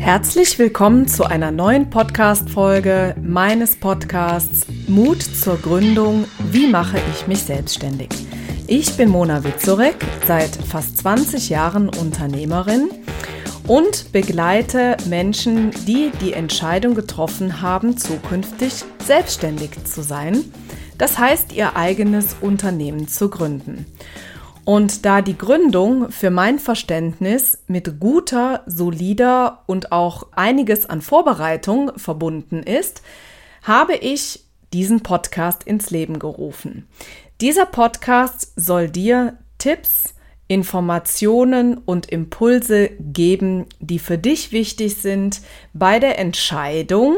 Herzlich willkommen zu einer neuen Podcast-Folge meines Podcasts Mut zur Gründung. Wie mache ich mich selbstständig? Ich bin Mona Witzorek, seit fast 20 Jahren Unternehmerin und begleite Menschen, die die Entscheidung getroffen haben, zukünftig selbstständig zu sein. Das heißt, ihr eigenes Unternehmen zu gründen. Und da die Gründung für mein Verständnis mit guter, solider und auch einiges an Vorbereitung verbunden ist, habe ich diesen Podcast ins Leben gerufen. Dieser Podcast soll dir Tipps, Informationen und Impulse geben, die für dich wichtig sind bei der Entscheidung,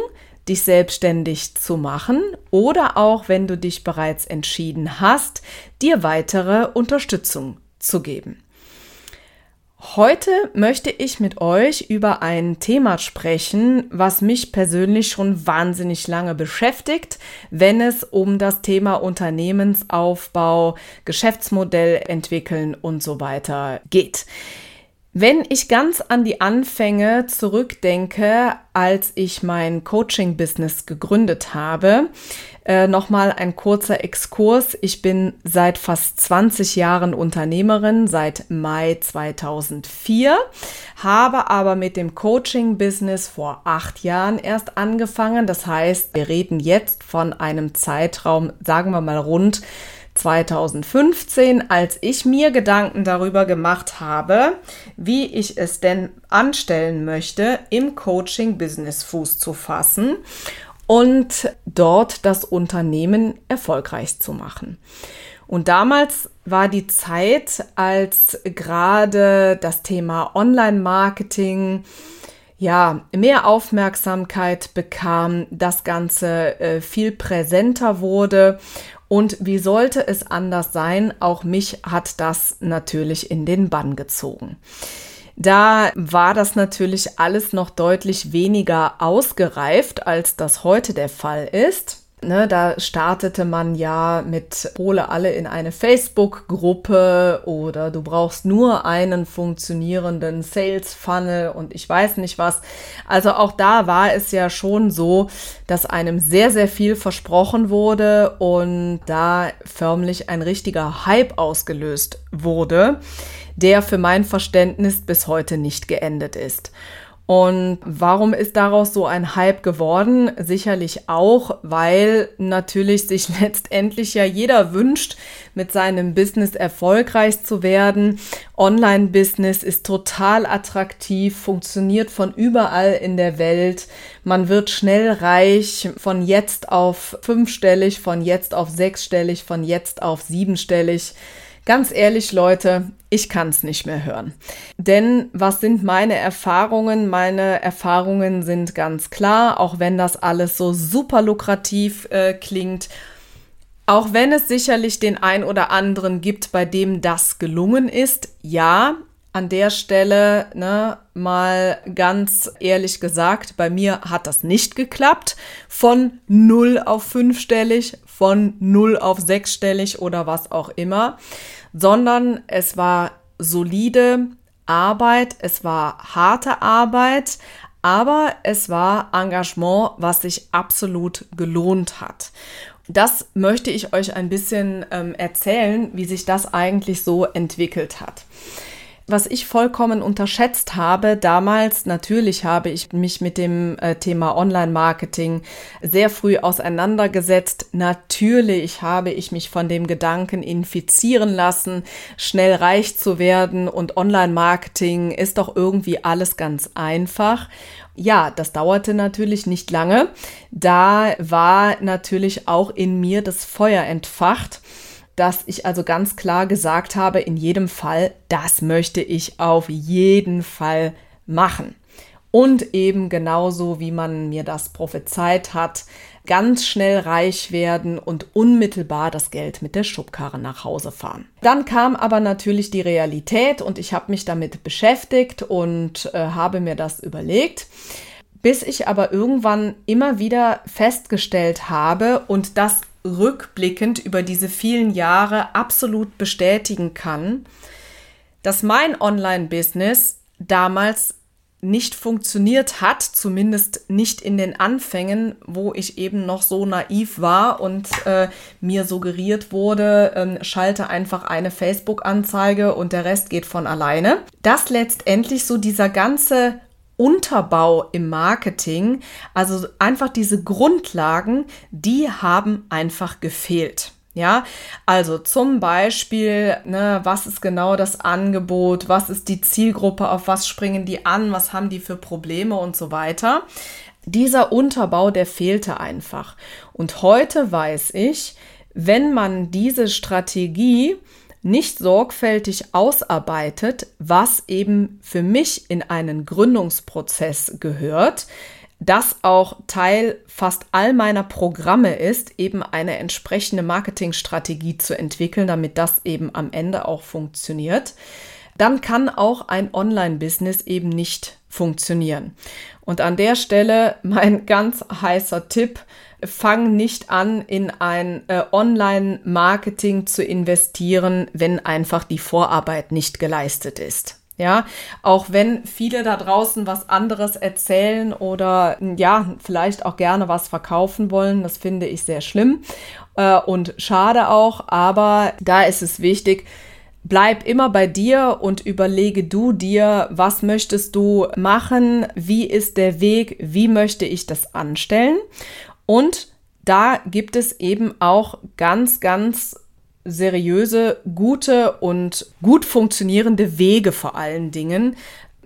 dich selbstständig zu machen oder auch, wenn du dich bereits entschieden hast, dir weitere Unterstützung zu geben. Heute möchte ich mit euch über ein Thema sprechen, was mich persönlich schon wahnsinnig lange beschäftigt, wenn es um das Thema Unternehmensaufbau, Geschäftsmodell entwickeln und so weiter geht. Wenn ich ganz an die Anfänge zurückdenke, als ich mein Coaching-Business gegründet habe, äh, nochmal ein kurzer Exkurs. Ich bin seit fast 20 Jahren Unternehmerin, seit Mai 2004, habe aber mit dem Coaching-Business vor acht Jahren erst angefangen. Das heißt, wir reden jetzt von einem Zeitraum, sagen wir mal rund 2015, als ich mir Gedanken darüber gemacht habe, wie ich es denn anstellen möchte, im Coaching-Business Fuß zu fassen und dort das Unternehmen erfolgreich zu machen. Und damals war die Zeit, als gerade das Thema Online-Marketing ja, mehr Aufmerksamkeit bekam, das Ganze äh, viel präsenter wurde und wie sollte es anders sein? Auch mich hat das natürlich in den Bann gezogen. Da war das natürlich alles noch deutlich weniger ausgereift, als das heute der Fall ist. Ne, da startete man ja mit hole alle in eine Facebook-Gruppe oder du brauchst nur einen funktionierenden Sales-Funnel und ich weiß nicht was. Also auch da war es ja schon so, dass einem sehr, sehr viel versprochen wurde und da förmlich ein richtiger Hype ausgelöst wurde, der für mein Verständnis bis heute nicht geendet ist. Und warum ist daraus so ein Hype geworden? Sicherlich auch, weil natürlich sich letztendlich ja jeder wünscht, mit seinem Business erfolgreich zu werden. Online-Business ist total attraktiv, funktioniert von überall in der Welt. Man wird schnell reich, von jetzt auf fünfstellig, von jetzt auf sechsstellig, von jetzt auf siebenstellig. Ganz ehrlich, Leute, ich kann es nicht mehr hören. Denn was sind meine Erfahrungen? Meine Erfahrungen sind ganz klar, auch wenn das alles so super lukrativ äh, klingt. Auch wenn es sicherlich den ein oder anderen gibt, bei dem das gelungen ist, ja, an der Stelle ne, mal ganz ehrlich gesagt, bei mir hat das nicht geklappt. Von 0 auf 5-stellig, von 0 auf 6-stellig oder was auch immer, sondern es war solide Arbeit, es war harte Arbeit, aber es war Engagement, was sich absolut gelohnt hat. Das möchte ich euch ein bisschen ähm, erzählen, wie sich das eigentlich so entwickelt hat was ich vollkommen unterschätzt habe, damals natürlich habe ich mich mit dem äh, Thema Online-Marketing sehr früh auseinandergesetzt. Natürlich habe ich mich von dem Gedanken infizieren lassen, schnell reich zu werden und Online-Marketing ist doch irgendwie alles ganz einfach. Ja, das dauerte natürlich nicht lange. Da war natürlich auch in mir das Feuer entfacht dass ich also ganz klar gesagt habe, in jedem Fall, das möchte ich auf jeden Fall machen. Und eben genauso, wie man mir das prophezeit hat, ganz schnell reich werden und unmittelbar das Geld mit der Schubkarre nach Hause fahren. Dann kam aber natürlich die Realität und ich habe mich damit beschäftigt und äh, habe mir das überlegt bis ich aber irgendwann immer wieder festgestellt habe und das rückblickend über diese vielen Jahre absolut bestätigen kann, dass mein Online-Business damals nicht funktioniert hat, zumindest nicht in den Anfängen, wo ich eben noch so naiv war und äh, mir suggeriert wurde, äh, schalte einfach eine Facebook-Anzeige und der Rest geht von alleine. Dass letztendlich so dieser ganze Unterbau im Marketing, also einfach diese Grundlagen, die haben einfach gefehlt. Ja, also zum Beispiel, ne, was ist genau das Angebot, was ist die Zielgruppe, auf was springen die an, was haben die für Probleme und so weiter. Dieser Unterbau, der fehlte einfach. Und heute weiß ich, wenn man diese Strategie nicht sorgfältig ausarbeitet, was eben für mich in einen Gründungsprozess gehört, das auch Teil fast all meiner Programme ist, eben eine entsprechende Marketingstrategie zu entwickeln, damit das eben am Ende auch funktioniert, dann kann auch ein Online-Business eben nicht funktionieren. Und an der Stelle mein ganz heißer Tipp, fang nicht an, in ein äh, Online-Marketing zu investieren, wenn einfach die Vorarbeit nicht geleistet ist. Ja, auch wenn viele da draußen was anderes erzählen oder ja, vielleicht auch gerne was verkaufen wollen, das finde ich sehr schlimm äh, und schade auch, aber da ist es wichtig, Bleib immer bei dir und überlege du dir, was möchtest du machen, wie ist der Weg, wie möchte ich das anstellen. Und da gibt es eben auch ganz, ganz seriöse, gute und gut funktionierende Wege vor allen Dingen,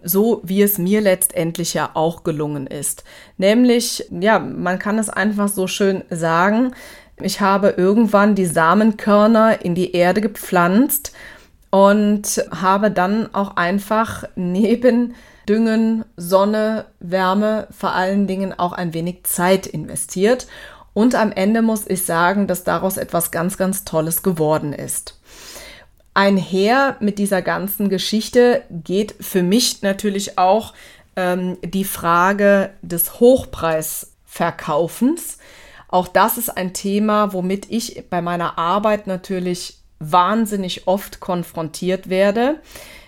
so wie es mir letztendlich ja auch gelungen ist. Nämlich, ja, man kann es einfach so schön sagen, ich habe irgendwann die Samenkörner in die Erde gepflanzt und habe dann auch einfach neben Düngen, Sonne, Wärme, vor allen Dingen auch ein wenig Zeit investiert. Und am Ende muss ich sagen, dass daraus etwas ganz, ganz Tolles geworden ist. Einher mit dieser ganzen Geschichte geht für mich natürlich auch ähm, die Frage des Hochpreisverkaufens. Auch das ist ein Thema, womit ich bei meiner Arbeit natürlich wahnsinnig oft konfrontiert werde.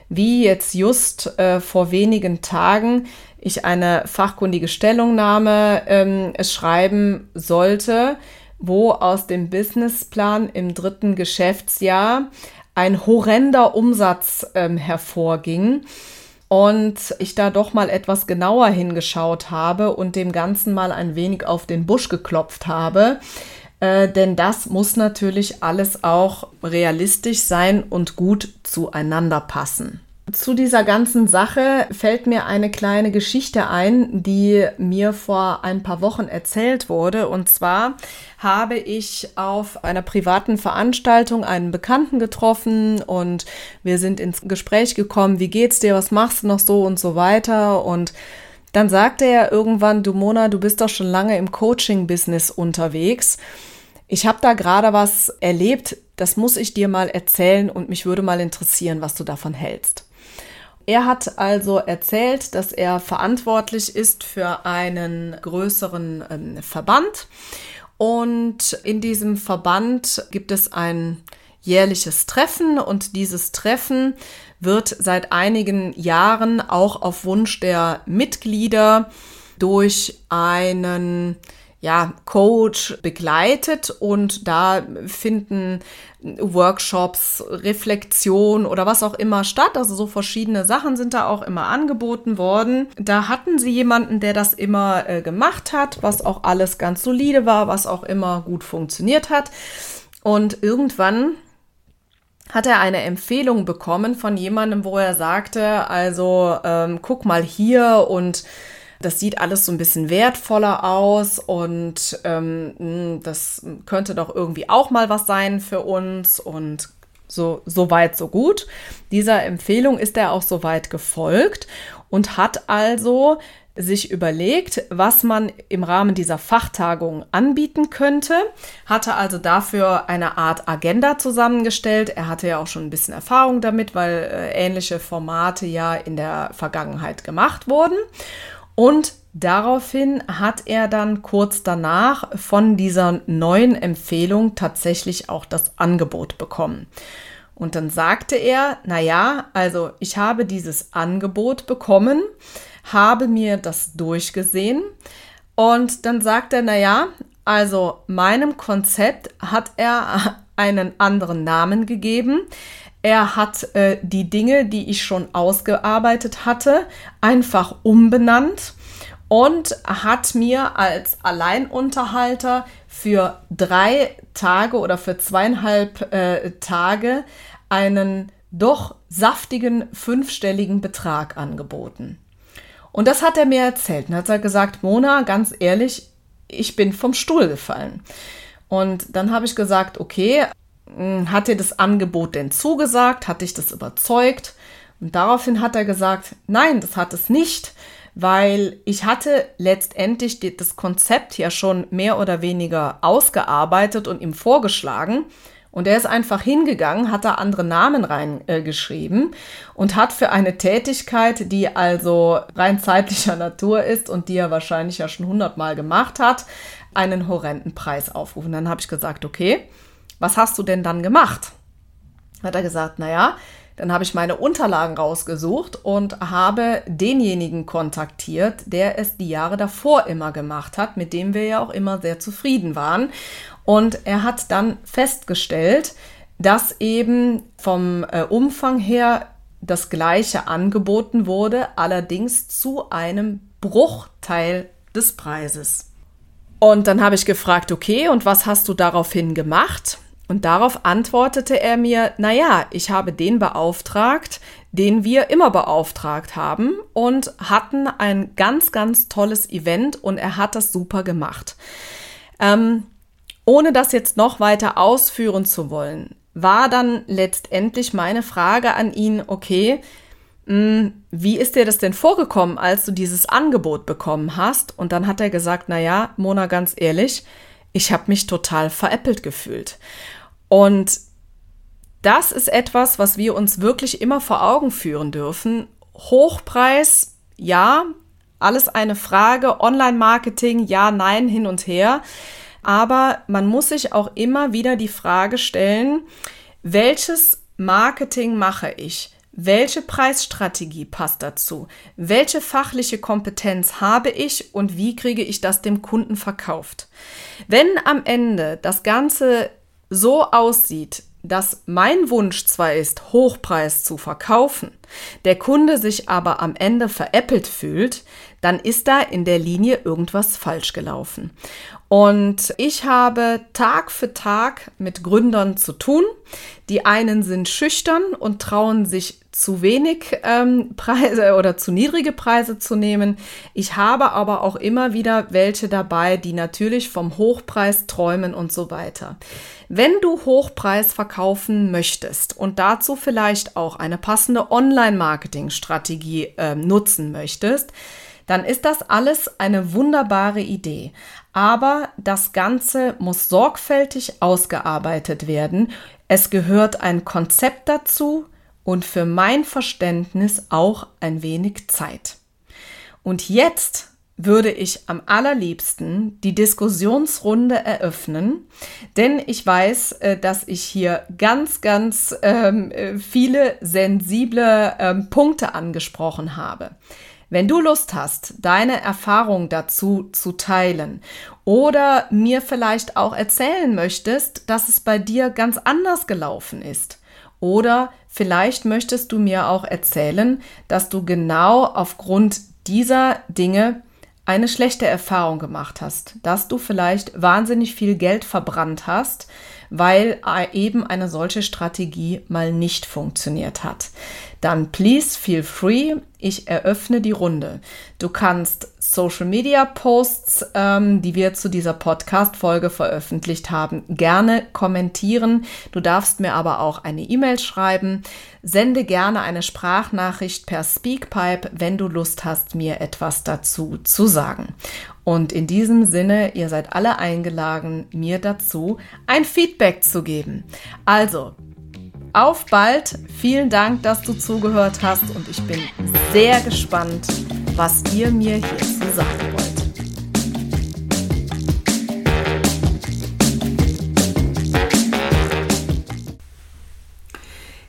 Wie jetzt just äh, vor wenigen Tagen ich eine fachkundige Stellungnahme ähm, schreiben sollte, wo aus dem Businessplan im dritten Geschäftsjahr ein horrender Umsatz ähm, hervorging und ich da doch mal etwas genauer hingeschaut habe und dem Ganzen mal ein wenig auf den Busch geklopft habe. Äh, denn das muss natürlich alles auch realistisch sein und gut zueinander passen. Zu dieser ganzen Sache fällt mir eine kleine Geschichte ein, die mir vor ein paar Wochen erzählt wurde. Und zwar habe ich auf einer privaten Veranstaltung einen Bekannten getroffen und wir sind ins Gespräch gekommen, wie geht's dir, was machst du noch so und so weiter. Und dann sagte er irgendwann, du Mona, du bist doch schon lange im Coaching-Business unterwegs. Ich habe da gerade was erlebt, das muss ich dir mal erzählen und mich würde mal interessieren, was du davon hältst. Er hat also erzählt, dass er verantwortlich ist für einen größeren ähm, Verband. Und in diesem Verband gibt es ein jährliches Treffen und dieses Treffen wird seit einigen Jahren auch auf Wunsch der Mitglieder durch einen ja, Coach begleitet und da finden Workshops, Reflexion oder was auch immer statt. Also so verschiedene Sachen sind da auch immer angeboten worden. Da hatten sie jemanden, der das immer äh, gemacht hat, was auch alles ganz solide war, was auch immer gut funktioniert hat. Und irgendwann hat er eine Empfehlung bekommen von jemandem, wo er sagte, also ähm, guck mal hier und das sieht alles so ein bisschen wertvoller aus und ähm, hm, das könnte doch irgendwie auch mal was sein für uns und so, so weit, so gut. Dieser Empfehlung ist er auch so weit gefolgt und hat also sich überlegt, was man im Rahmen dieser Fachtagung anbieten könnte, hatte also dafür eine Art Agenda zusammengestellt. Er hatte ja auch schon ein bisschen Erfahrung damit, weil äh, ähnliche Formate ja in der Vergangenheit gemacht wurden. Und daraufhin hat er dann kurz danach von dieser neuen Empfehlung tatsächlich auch das Angebot bekommen. Und dann sagte er, na ja, also ich habe dieses Angebot bekommen, habe mir das durchgesehen und dann sagt er, naja, also meinem Konzept hat er einen anderen Namen gegeben. Er hat äh, die Dinge, die ich schon ausgearbeitet hatte, einfach umbenannt und hat mir als Alleinunterhalter für drei Tage oder für zweieinhalb äh, Tage einen doch saftigen fünfstelligen Betrag angeboten. Und das hat er mir erzählt. Und hat er gesagt, Mona, ganz ehrlich, ich bin vom Stuhl gefallen. Und dann habe ich gesagt, okay, hm, hat dir das Angebot denn zugesagt? Hat dich das überzeugt? Und daraufhin hat er gesagt, nein, das hat es nicht, weil ich hatte letztendlich das Konzept ja schon mehr oder weniger ausgearbeitet und ihm vorgeschlagen. Und er ist einfach hingegangen, hat da andere Namen reingeschrieben äh, und hat für eine Tätigkeit, die also rein zeitlicher Natur ist und die er wahrscheinlich ja schon hundertmal gemacht hat, einen horrenden Preis aufrufen. Dann habe ich gesagt, okay, was hast du denn dann gemacht? Hat er gesagt, naja, dann habe ich meine Unterlagen rausgesucht und habe denjenigen kontaktiert, der es die Jahre davor immer gemacht hat, mit dem wir ja auch immer sehr zufrieden waren. Und er hat dann festgestellt, dass eben vom äh, Umfang her das gleiche angeboten wurde, allerdings zu einem Bruchteil des Preises. Und dann habe ich gefragt, okay, und was hast du daraufhin gemacht? Und darauf antwortete er mir, naja, ich habe den beauftragt, den wir immer beauftragt haben und hatten ein ganz, ganz tolles Event und er hat das super gemacht. Ähm, ohne das jetzt noch weiter ausführen zu wollen, war dann letztendlich meine Frage an ihn, okay, mh, hm, wie ist dir das denn vorgekommen, als du dieses Angebot bekommen hast? Und dann hat er gesagt, naja, Mona, ganz ehrlich, ich habe mich total veräppelt gefühlt. Und das ist etwas, was wir uns wirklich immer vor Augen führen dürfen. Hochpreis, ja, alles eine Frage. Online-Marketing, ja, nein, hin und her. Aber man muss sich auch immer wieder die Frage stellen, welches Marketing mache ich? Welche Preisstrategie passt dazu? Welche fachliche Kompetenz habe ich und wie kriege ich das dem Kunden verkauft? Wenn am Ende das Ganze so aussieht, dass mein Wunsch zwar ist, Hochpreis zu verkaufen, der Kunde sich aber am Ende veräppelt fühlt, dann ist da in der Linie irgendwas falsch gelaufen. Und ich habe Tag für Tag mit Gründern zu tun. Die einen sind schüchtern und trauen sich zu wenig ähm, Preise oder zu niedrige Preise zu nehmen. Ich habe aber auch immer wieder welche dabei, die natürlich vom Hochpreis träumen und so weiter. Wenn du Hochpreis verkaufen möchtest und dazu vielleicht auch eine passende Online-Marketing-Strategie äh, nutzen möchtest, dann ist das alles eine wunderbare Idee. Aber das Ganze muss sorgfältig ausgearbeitet werden. Es gehört ein Konzept dazu und für mein Verständnis auch ein wenig Zeit. Und jetzt würde ich am allerliebsten die Diskussionsrunde eröffnen, denn ich weiß, äh, dass ich hier ganz, ganz ähm, äh, viele sensible ähm, Punkte angesprochen habe. Wenn du Lust hast, deine Erfahrung dazu zu teilen oder mir vielleicht auch erzählen möchtest, dass es bei dir ganz anders gelaufen ist, oder vielleicht möchtest du mir auch erzählen, dass du genau aufgrund dieser Dinge eine schlechte Erfahrung gemacht hast, dass du vielleicht wahnsinnig viel Geld verbrannt hast, weil eben eine solche Strategie mal nicht funktioniert hat dann please feel free. Ich eröffne die Runde. Du kannst Social Media Posts, ähm, die wir zu dieser Podcast-Folge veröffentlicht haben, gerne kommentieren. Du darfst mir aber auch eine E-Mail schreiben. Sende gerne eine Sprachnachricht per Speakpipe, wenn du Lust hast, mir etwas dazu zu sagen. Und in diesem Sinne, ihr seid alle eingeladen, mir dazu ein Feedback zu geben. Also, auf bald. Vielen Dank, dass du zugehört hast und ich bin sehr gespannt, was ihr mir hierzu sagen wollt.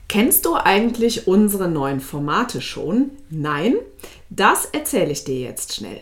Kennst du eigentlich unsere neuen Formate schon? Nein? Das erzähle ich dir jetzt schnell.